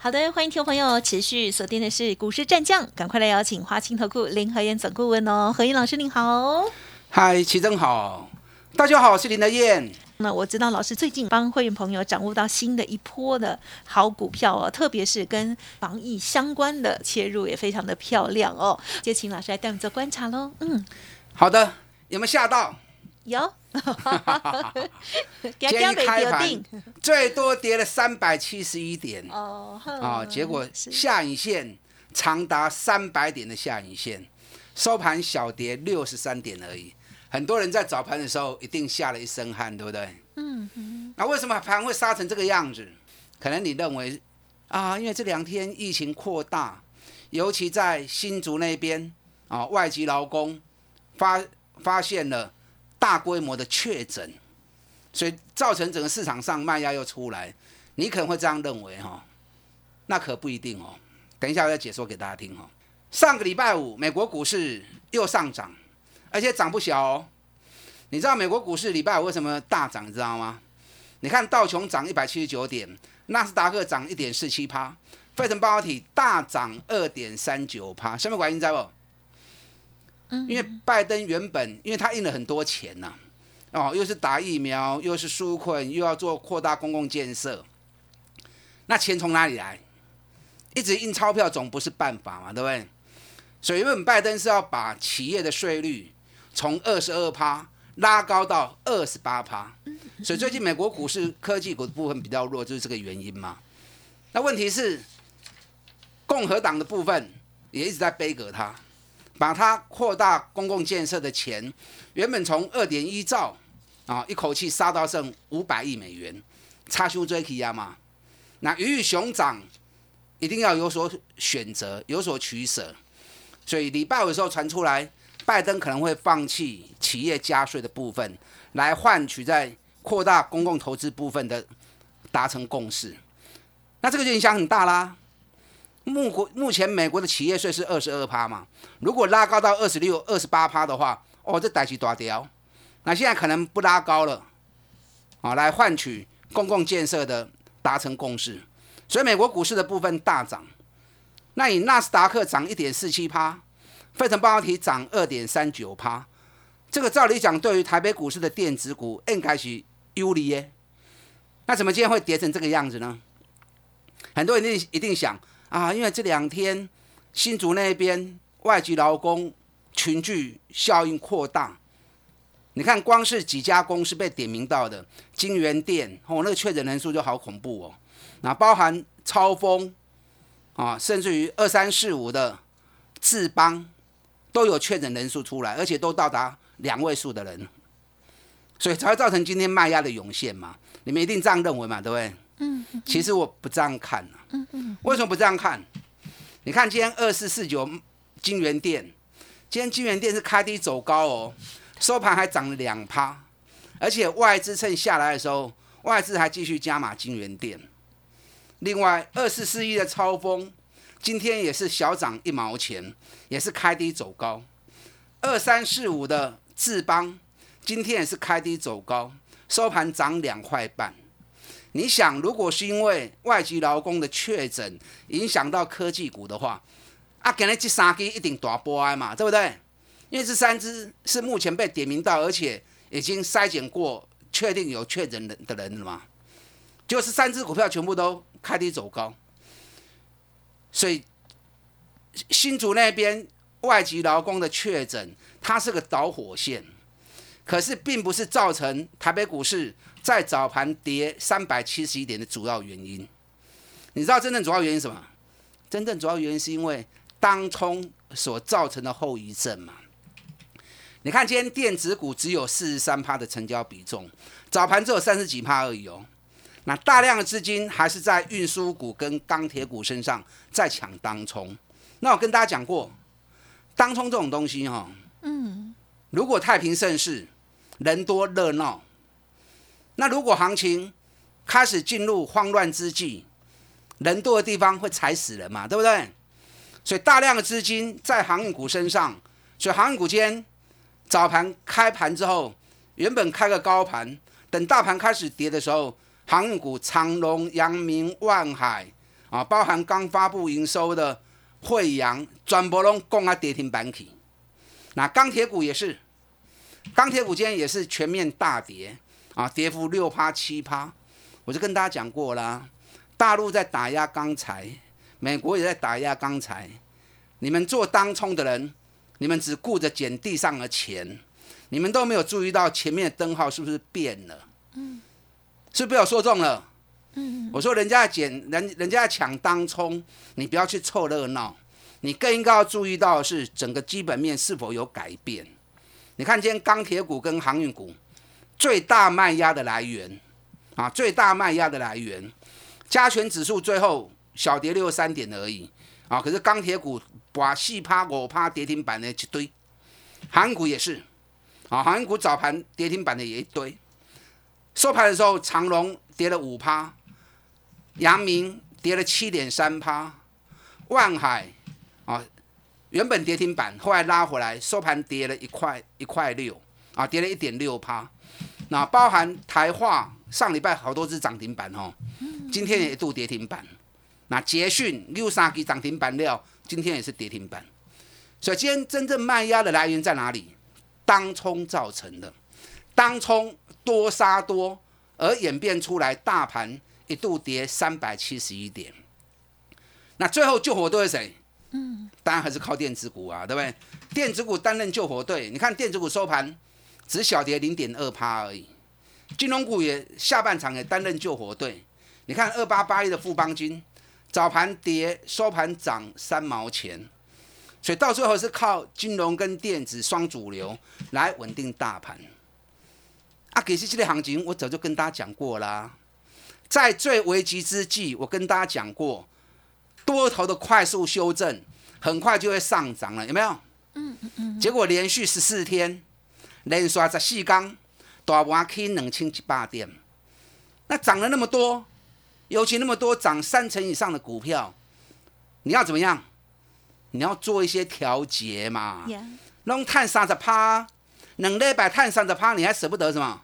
好的，欢迎听众朋友持续锁定的是股市战将，赶快来邀请华信投顾林和燕总顾问哦，何燕老师您好。嗨，齐正好，大家好，我是林德燕。那我知道老师最近帮会员朋友掌握到新的一波的好股票哦，特别是跟防疫相关的切入也非常的漂亮哦。就请老师来带我们做观察喽。嗯，好的，有没有吓到？有。今天一开盘最多跌了三百七十一点哦，啊，结果下影线长达三百点的下影线，收盘小跌六十三点而已。很多人在早盘的时候一定吓了一身汗，对不对？嗯嗯。那为什么盘会杀成这个样子？可能你认为啊，因为这两天疫情扩大，尤其在新竹那边啊，外籍劳工发发现了。大规模的确诊，所以造成整个市场上卖压又出来，你可能会这样认为哈，那可不一定哦。等一下我再解说给大家听哈。上个礼拜五，美国股市又上涨，而且涨不小哦。你知道美国股市礼拜五为什么大涨？你知道吗？你看道琼涨一百七十九点，纳斯达克涨一点四七趴，费城半导体大涨二点三九趴，什么原因？知不？因为拜登原本，因为他印了很多钱呐，哦，又是打疫苗，又是纾困，又要做扩大公共建设，那钱从哪里来？一直印钞票总不是办法嘛，对不对？所以原本拜登是要把企业的税率从二十二趴拉高到二十八趴，所以最近美国股市科技股的部分比较弱，就是这个原因嘛。那问题是，共和党的部分也一直在背革他。把它扩大公共建设的钱，原本从二点一兆啊，一口气杀到剩五百亿美元，差修追起啊嘛。那鱼与熊掌一定要有所选择，有所取舍。所以礼拜五的时候传出来，拜登可能会放弃企业加税的部分，来换取在扩大公共投资部分的达成共识。那这个就影响很大啦。目国目前美国的企业税是二十二趴嘛，如果拉高到二十六、二十八趴的话，哦，这代起大条。那现在可能不拉高了，啊，来换取公共建设的达成共识。所以美国股市的部分大涨。那以纳斯达克涨一点四七趴，费城半导体涨二点三九趴，这个照理讲，对于台北股市的电子股应该是有利耶。那怎么今天会跌成这个样子呢？很多人一定一定想。啊，因为这两天新竹那边外籍劳工群聚效应扩大，你看光是几家公司被点名到的，金源店哦，那个确诊人数就好恐怖哦。那包含超风啊，甚至于二三四五的智邦都有确诊人数出来，而且都到达两位数的人，所以才会造成今天卖压的涌现嘛。你们一定这样认为嘛，对不对？嗯，其实我不这样看嗯嗯，为什么不这样看？你看今天二四四九金源店，今天金源店是开低走高哦，收盘还涨了两趴，而且外资趁下来的时候，外资还继续加码金源店。另外二四四一的超风，今天也是小涨一毛钱，也是开低走高。二三四五的智邦，今天也是开低走高，收盘涨两块半。你想，如果是因为外籍劳工的确诊影响到科技股的话，啊，今日这三支一定大波哀嘛，对不对？因为这三只是目前被点名到，而且已经筛检过，确定有确诊的的人了嘛，就是三只股票全部都开低走高，所以新竹那边外籍劳工的确诊，它是个导火线，可是并不是造成台北股市。在早盘跌三百七十一点的主要原因，你知道真正主要原因什么？真正主要原因是因为当冲所造成的后遗症嘛？你看今天电子股只有四十三趴的成交比重，早盘只有三十几趴而已哦。那大量的资金还是在运输股跟钢铁股身上在抢当冲。那我跟大家讲过，当冲这种东西哈，嗯，如果太平盛世，人多热闹，那如果行情开始进入慌乱之际，人多的地方会踩死人嘛，对不对？所以大量的资金在航运股身上，所以航运股间早盘开盘之后，原本开个高盘，等大盘开始跌的时候，航运股长隆、阳明、万海啊，包含刚发布营收的惠阳，转博龙，共啊跌停板起。那钢铁股也是，钢铁股今天也是全面大跌啊，跌幅六趴七趴。我就跟大家讲过啦，大陆在打压钢材，美国也在打压钢材。你们做当冲的人，你们只顾着捡地上的钱，你们都没有注意到前面的灯号是不是变了？嗯，是不是被我说中了？嗯，我说人家捡人，人家抢当冲，你不要去凑热闹。你更应该要注意到的是整个基本面是否有改变。你看今天钢铁股跟航运股最大卖压的来源啊，最大卖压的来源，加权指数最后小跌六十三点而已啊。可是钢铁股把四趴五趴跌停板的一堆，航股也是啊，航运股早盘跌停板的也一堆。收盘的时候，长隆跌了五趴，阳明跌了七点三趴，万海。啊，原本跌停板，后来拉回来，收盘跌了一块一块六，啊，跌了一点六趴。那包含台化上礼拜好多只涨停板哦，今天也一度跌停板。那捷讯六三给涨停板料，今天也是跌停板。所以今天真正卖压的来源在哪里？当冲造成的，当冲多杀多，而演变出来大盘一度跌三百七十一点。那最后救火队是谁？嗯，当然还是靠电子股啊，对不对？电子股担任救火队。你看电子股收盘只小跌零点二趴而已，金融股也下半场也担任救火队。你看二八八一的富邦金早盘跌，收盘涨三毛钱，所以到最后是靠金融跟电子双主流来稳定大盘。啊，给实这类行情我早就跟大家讲过啦，在最危急之际，我跟大家讲过。多头的快速修正，很快就会上涨了，有没有？嗯嗯嗯。结果连续十四天连刷十四缸，大盘起两千一百点，那涨了那么多，尤其那么多涨三成以上的股票，你要怎么样？你要做一些调节嘛。弄碳三十趴，两礼拜碳三十趴，你还舍不得什么？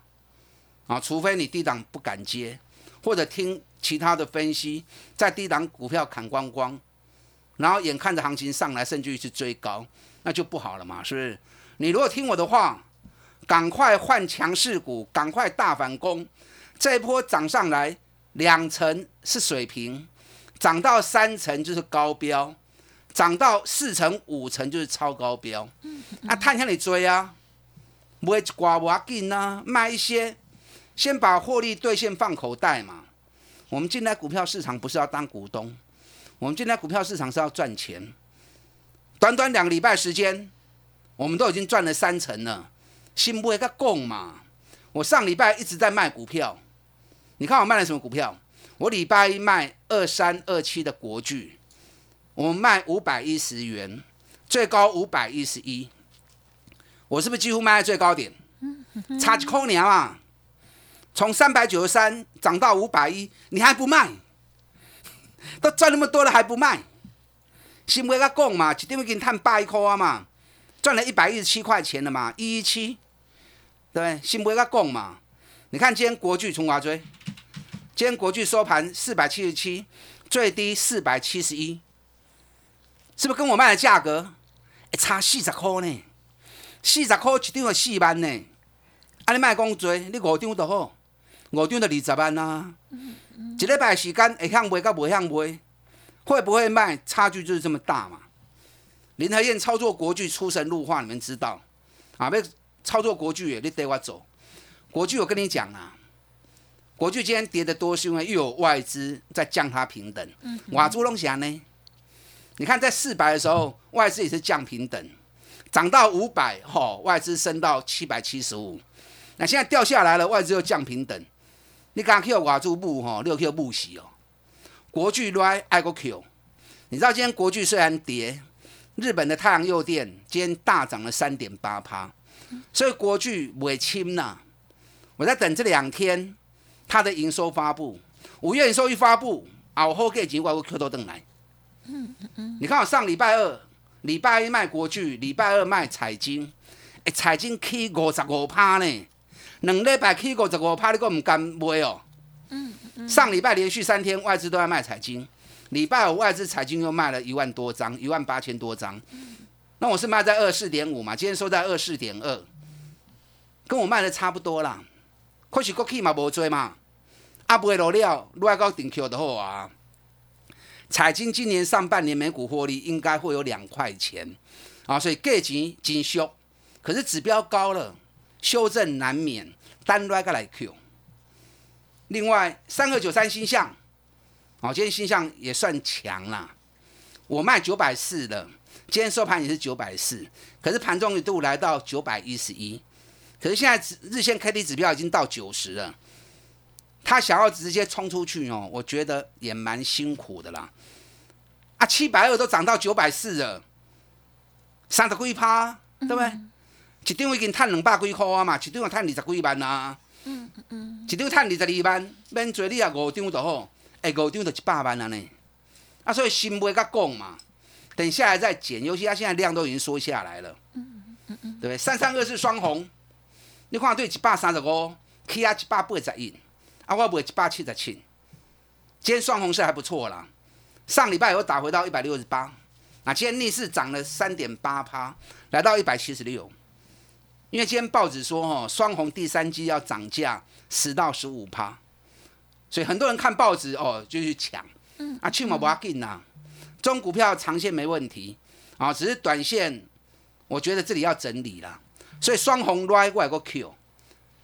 啊，除非你低档不敢接，或者听。其他的分析，在低档股票砍光光，然后眼看着行情上来，甚至于去追高，那就不好了嘛，是不是？你如果听我的话，赶快换强势股，赶快大反攻，这一波涨上来两成是水平，涨到三成就是高标，涨到四成五成就是超高标。啊，探向你追啊，不会刮不紧啊，卖一些，先把获利兑现放口袋嘛。我们进来股票市场不是要当股东，我们进来股票市场是要赚钱。短短两个礼拜时间，我们都已经赚了三成了，心不会个供嘛？我上礼拜一直在卖股票，你看我卖了什么股票？我礼拜一卖二三二七的国巨，我卖五百一十元，最高五百一十一，我是不是几乎卖在最高点？差几块年啊？从三百九十三涨到五百一，你还不卖？都赚那么多了还不卖？新威个讲嘛，一点已经赚八块啊嘛，赚了一百一十七块钱了嘛，一一七，对，新威个讲嘛。你看今天国巨从华追？今天国巨收盘四百七十七，最低四百七十一，是不是跟我卖的价格差四十块呢？四十块一张要四万呢？啊，你卖讲多，你五张就好。五张就二十万啦，一礼拜时间会向卖甲不向卖，会不会卖？差距就是这么大嘛。林和燕操作国巨出神入化，你们知道啊？要操作国巨，你带我走。国巨，我跟你讲啊，国巨今天跌得多，是因为又有外资在降它平等。瓦猪龙霞呢？你看在四百的时候，外资也是降平等，涨到五百，吼，外资升到七百七十五。那现在掉下来了，外资又降平等。你刚刚 Q 瓦住木吼，六 Q 木洗哦。国巨来爱国 Q，你知道今天国巨虽然跌，日本的太阳诱电今天大涨了三点八趴，所以国巨尾轻呐，我在等这两天它的营收发布，五月营收一发布，啊，我后给钱我会 Q 多等来。你看我上礼拜二，礼拜一卖国巨，礼拜二卖彩金，哎，彩金起五十五趴呢，两礼拜起五十五趴，你个唔敢买哦。上礼拜连续三天外资都在卖彩金，礼拜五外资彩金又卖了一万多张，一万八千多张。那我是卖在二四点五嘛，今天收在二四点二，跟我卖的差不多啦。可是国企嘛无追嘛，啊不会落了，落到顶 Q 的好啊。彩金今年上半年每股获利应该会有两块钱啊，所以价钱真修，可是指标高了，修正难免，单来个来 Q。另外三二九三星象，哦，今天星象也算强啦，我卖九百四的。今天收盘也是九百四，可是盘中一度来到九百一十一，可是现在日线 K D 指标已经到九十了，他想要直接冲出去哦，我觉得也蛮辛苦的啦。啊，七百二都涨到九百四了，三十几趴，对不对？一张已经赚两百几块啊嘛，一张要赚二十几万啊。嗯嗯，一张赚二十二万，免做你啊五张就好，哎五张就一百万了呢。啊，所以新买甲讲嘛。等下来再减，尤其它现在量都已经缩下来了，嗯嗯嗯，对不对？三三二是双红，你看对一百三十五，K 啊一百八十一，啊我卖一百七十七，今天双红是还不错啦。上礼拜有打回到一百六十八，啊，今天逆势涨了三点八趴，来到一百七十六。因为今天报纸说哦，双红第三季要涨价十到十五趴，所以很多人看报纸哦就去抢，嗯，啊去嘛不要紧呐。中股票长线没问题，啊，只是短线，我觉得这里要整理了。所以双红来过来个 Q，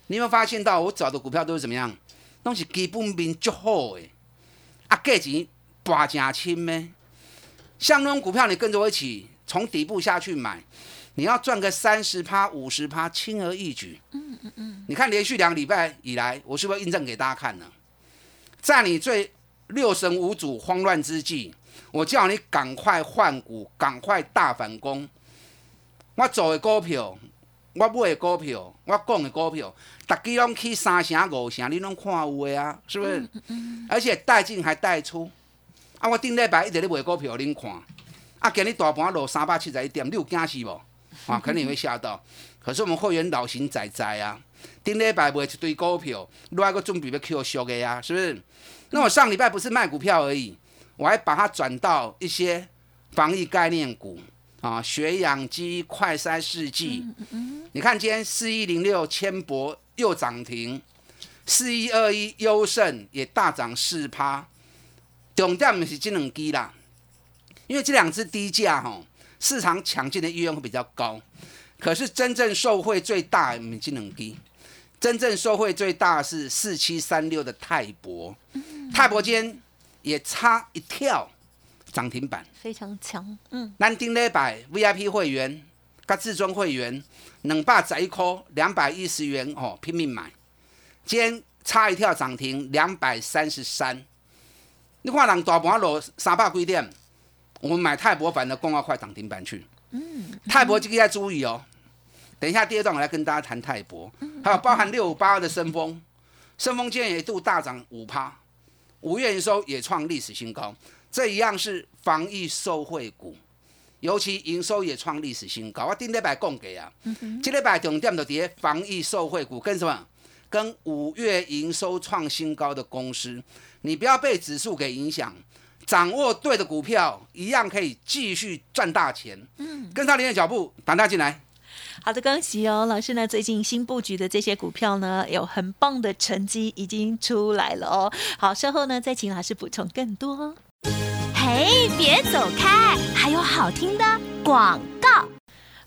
你有没有发现到我找的股票都是怎么样？都是基本面足好诶，啊，价钱拔正轻咩？像那种股票，你跟着我一起从底部下去买，你要赚个三十趴、五十趴，轻而易举。嗯嗯嗯。你看连续两个礼拜以来，我是不是印证给大家看呢？在你最六神无主、慌乱之际。我叫你赶快换股，赶快大反攻。我做的股票，我买的股票，我讲的股票，大家拢去三成五成，你拢看有的啊，是不是？而且带进还带出。啊，我顶礼拜一直咧卖股票，恁看。啊，今日大盘落三百七十一点，你有惊死无？啊，肯定会吓到。可是我们会员老神在在啊，顶礼拜卖一堆股票，另外个准备要 Q 俗的啊，是不是？那我上礼拜不是卖股票而已。我还把它转到一些防疫概念股啊，血氧机、快筛试剂。你看今天四一零六千博又涨停，四一二一优胜也大涨四趴。重点是这两机啦，因为这两只低价吼，市场抢进的意愿会比较高。可是真正受惠最大的这两机，真正受惠最大是四七三六的泰博，泰博今天。也差一跳涨停板，非常强。嗯，南丁礼拜 VIP 会员、跟至尊会员两百十一块，两百一十元哦，拼命买。今天差一跳涨停两百三十三。你看人大盘落三百几点，我们买泰博版的共要快涨停板去。嗯，泰博这个要注意哦。等一下第二段我来跟大家谈泰博，还有包含六五八二的升风，升风今天也一度大涨五趴。五月营收也创历史新高，这一样是防疫受惠股，尤其营收也创历史新高。我顶礼拜供给啊，这礼拜重点就跌防疫受惠股跟什么？跟五月营收创新高的公司，你不要被指数给影响，掌握对的股票，一样可以继续赚大钱。嗯，跟上您的脚步，打大进来。好的，恭喜哦，老师呢？最近新布局的这些股票呢，有很棒的成绩已经出来了哦。好，稍后呢再请老师补充更多。嘿，别走开，还有好听的广告。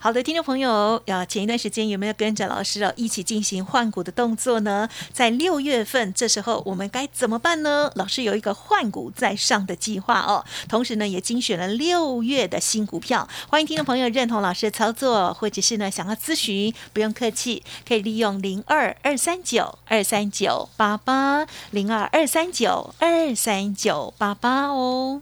好的，听众朋友，要前一段时间有没有跟着老师哦一起进行换股的动作呢？在六月份这时候，我们该怎么办呢？老师有一个换股在上的计划哦，同时呢也精选了六月的新股票，欢迎听众朋友认同老师的操作，或者是呢想要咨询，不用客气，可以利用零二二三九二三九八八零二二三九二三九八八哦。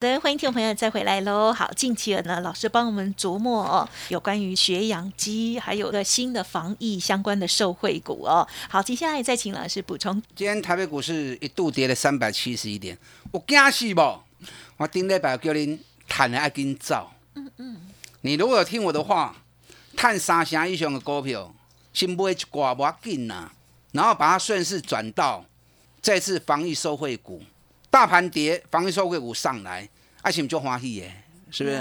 的欢迎听众朋友再回来喽！好，近期呢，老师帮我们琢磨哦，有关于血氧机，还有个新的防疫相关的受惠股哦。好，接下来再请老师补充。今天台北股市一度跌了三百七十一点，我惊死不？我顶礼拜叫您探的爱紧走。嗯嗯。你如果有听我的话，探三成以上的股票，先买一挂不要紧呐，然后把它顺势转到这次防疫受惠股。大盘跌，防疫收汇股上来，爱情就欢喜耶，是不是？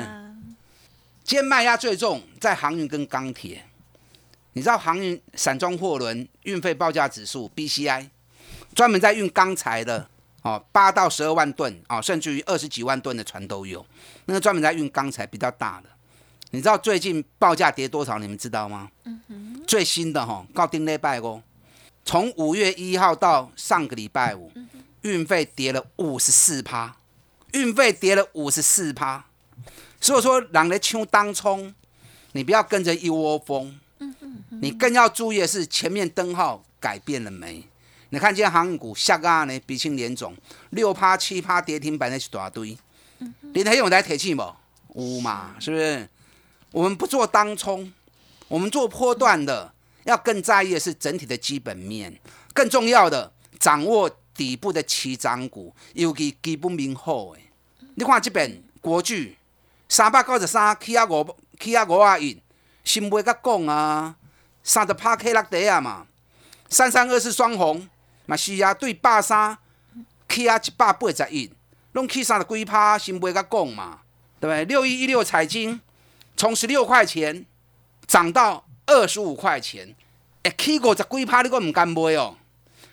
今天卖压最重在航运跟钢铁。你知道航运散装货轮运费报价指数 BCI，专门在运钢材的哦，八到十二万吨哦，甚至于二十几万吨的船都有。那个专门在运钢材比较大的，你知道最近报价跌多少？你们知道吗？嗯。最新的哈，告丁礼拜哦，从五月一号到上个礼拜五。运费跌了五十四趴，运费跌了五十四趴，所以说让人抢当冲，你不要跟着一窝蜂，你更要注意的是前面灯号改变了没？你看今天航运股下个呢鼻青脸肿，六趴七趴跌停板那一大堆，你还有来铁气不？无嘛，是不是？我们不做当冲，我们做波段的，要更在意的是整体的基本面，更重要的掌握。底部的起涨股，尤其基本面好诶。你看这边国巨三百九十三，起啊五，起啊五啊一，新买甲讲啊，三十拍 K 落底啊嘛。三三二四双红嘛是啊，对百三起啊一百八十一，拢起三十几拍，新买甲讲嘛，对不对？六一一六彩金从十六块钱涨到二十五块钱，哎，起五十几拍你阁唔敢买哦，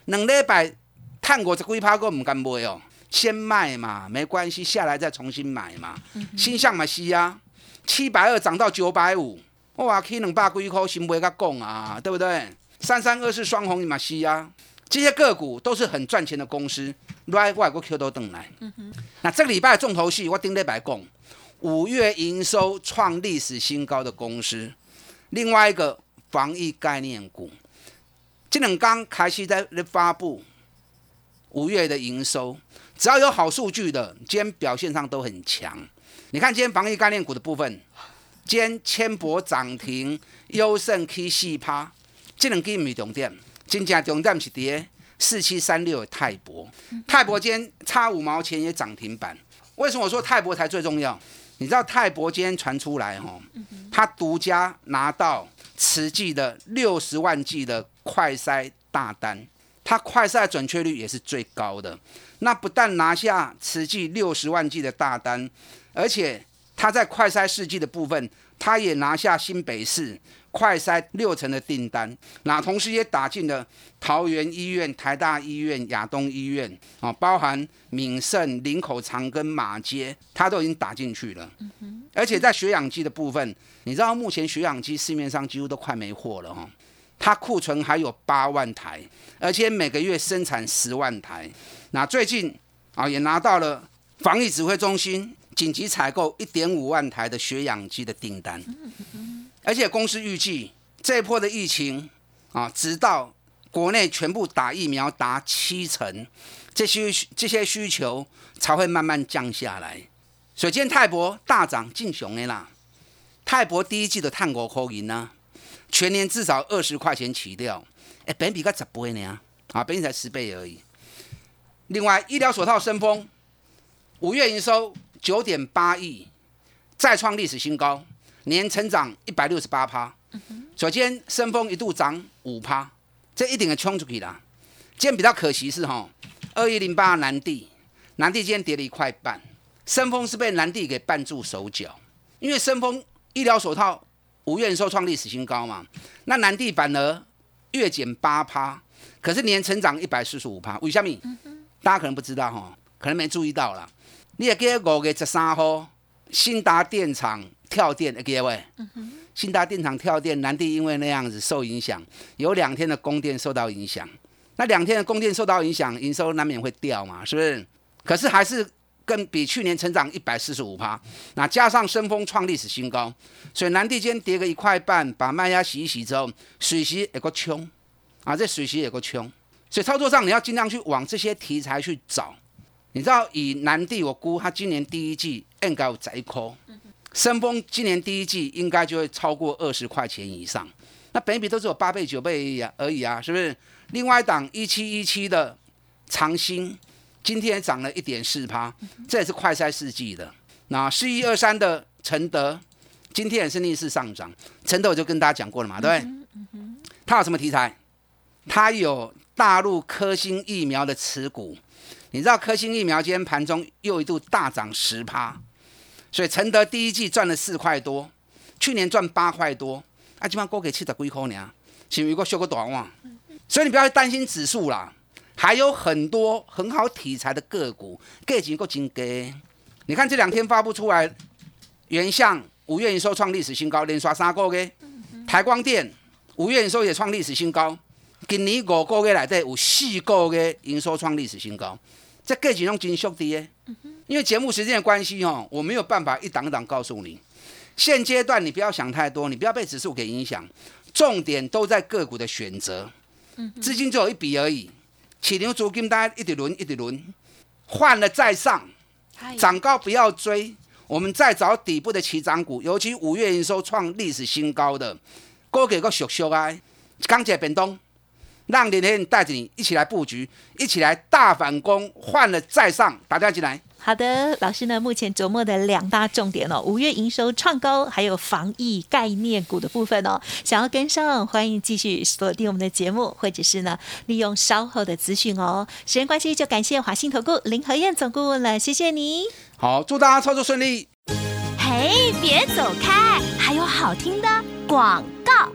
两礼拜。探过这龟趴哥唔敢买哦，先卖嘛，没关系，下来再重新买嘛。新向嘛是啊，七百二涨到九百五，哇，去两百几块，先买甲讲啊，对不对？三三二四双红嘛是啊，这些个股都是很赚钱的公司，来外国 Q 都等来。嗯那这个礼拜重头戏，我顶礼拜讲，五月营收创历史新高的公司，另外一个防疫概念股，这两刚开始在发布。五月的营收，只要有好数据的，今天表现上都很强。你看今天防疫概念股的部分，今天千博涨停，优胜 K 四趴，这两支唔重点，真正重点是跌四七三六的泰博，泰博今天差五毛钱也涨停板。为什么我说泰博才最重要？你知道泰博今天传出来哈，他独家拿到慈济的六十万剂的快筛大单。它快赛准确率也是最高的，那不但拿下此季六十万剂的大单，而且它在快筛试剂的部分，它也拿下新北市快筛六成的订单，那同时也打进了桃园医院、台大医院、亚东医院啊，包含闽盛、林口长庚、马街，它都已经打进去了。而且在血氧机的部分，你知道目前血氧机市面上几乎都快没货了哈。它库存还有八万台，而且每个月生产十万台。那最近啊，也拿到了防疫指挥中心紧急采购一点五万台的血氧机的订单。而且公司预计这一波的疫情啊，直到国内全部打疫苗达七成，这些这些需求才会慢慢降下来。所以今天泰博大涨，进熊的啦。泰博第一季的碳国扣银呢？全年至少二十块钱起掉，哎，本比个十倍呢？啊，本比才十倍而已。另外，医疗手套升风，五月营收九点八亿，再创历史新高，年成长一百六十八趴。首先，升峰一度涨五趴，这一定给冲出去了。今天比较可惜是哈，二一零八南地，南地今天跌了一块半，升峰是被南地给绊住手脚，因为升峰医疗手套五月营收创历史新高嘛，那南地反而月减八趴，可是年成长一百四十五趴。为什么？大家可能不知道哈，可能没注意到啦。你也记得五月十三号，新达电厂跳电，记得喂？新达电厂跳电，南地因为那样子受影响，有两天的供电受到影响。那两天的供电受到影响，营收难免会掉嘛，是不是？可是还是跟比去年成长一百四十五趴。那加上升峰创历史新高，所以南地间跌个一块半，把卖压洗一洗之后，水席也够冲啊！这水席也够冲，所以操作上你要尽量去往这些题材去找。你知道以南地，我估它今年第一季应该有窄扣。升峰今年第一季应该就会超过二十块钱以上，那本比都只有八倍九倍而已啊，是不是？另外一档一七一七的长兴，今天涨了一点四趴，这也是快筛世纪的。那四一二三的承德，今天也是逆势上涨。承德我就跟大家讲过了嘛，对不对？它有什么题材？它有大陆科兴疫苗的持股，你知道科兴疫苗今天盘中又一度大涨十趴。所以承德第一季赚了四块多，去年赚八块多，啊，基本上过给七十几块呢，是一个修个短网。所以你不要担心指数啦，还有很多很好题材的个股，个股够金给。你看这两天发布出来，原相五月营收创历史新高，连刷三个月。台光电五月营收也创历史新高，今年五个月来底有四个月营收创历史新高，这个股拢真俗的耶。因为节目时间的关系哦，我没有办法一档一档告诉你。现阶段你不要想太多，你不要被指数给影响，重点都在个股的选择。资金只有一笔而已，起牛租金大家一直轮一直轮，换了再上，涨高不要追。我们再找底部的起涨股，尤其五月营收创历史新高的，高给个熟熟啊，钢铁变动，让林天带着你一起来布局，一起来大反攻，换了再上，打电话进来。好的，老师呢？目前琢磨的两大重点哦，五月营收创高，还有防疫概念股的部分哦。想要跟上，欢迎继续锁定我们的节目，或者是呢，利用稍后的资讯哦。时间关系，就感谢华信投顾林和燕总顾问了，谢谢你。好，祝大家操作顺利。嘿，别走开，还有好听的广。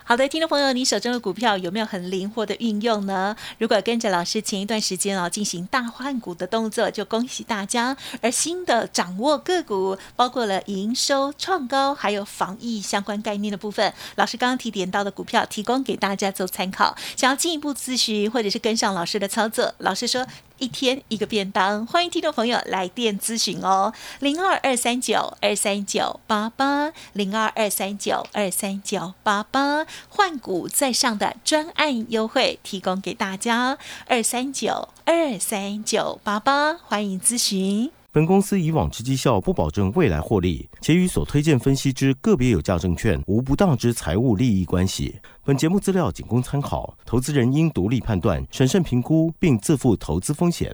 好的，听众朋友，你手中的股票有没有很灵活的运用呢？如果跟着老师前一段时间哦进行大换股的动作，就恭喜大家。而新的掌握个股，包括了营收创高，还有防疫相关概念的部分，老师刚刚提点到的股票，提供给大家做参考。想要进一步咨询或者是跟上老师的操作，老师说一天一个便当，欢迎听众朋友来电咨询哦，零二二三九二三九八八，零二二三九二三九八八。换股在上的专案优惠提供给大家，二三九二三九八八，欢迎咨询。本公司以往之绩效不保证未来获利，且与所推荐分析之个别有价证券无不当之财务利益关系。本节目资料仅供参考，投资人应独立判断、审慎评估，并自负投资风险。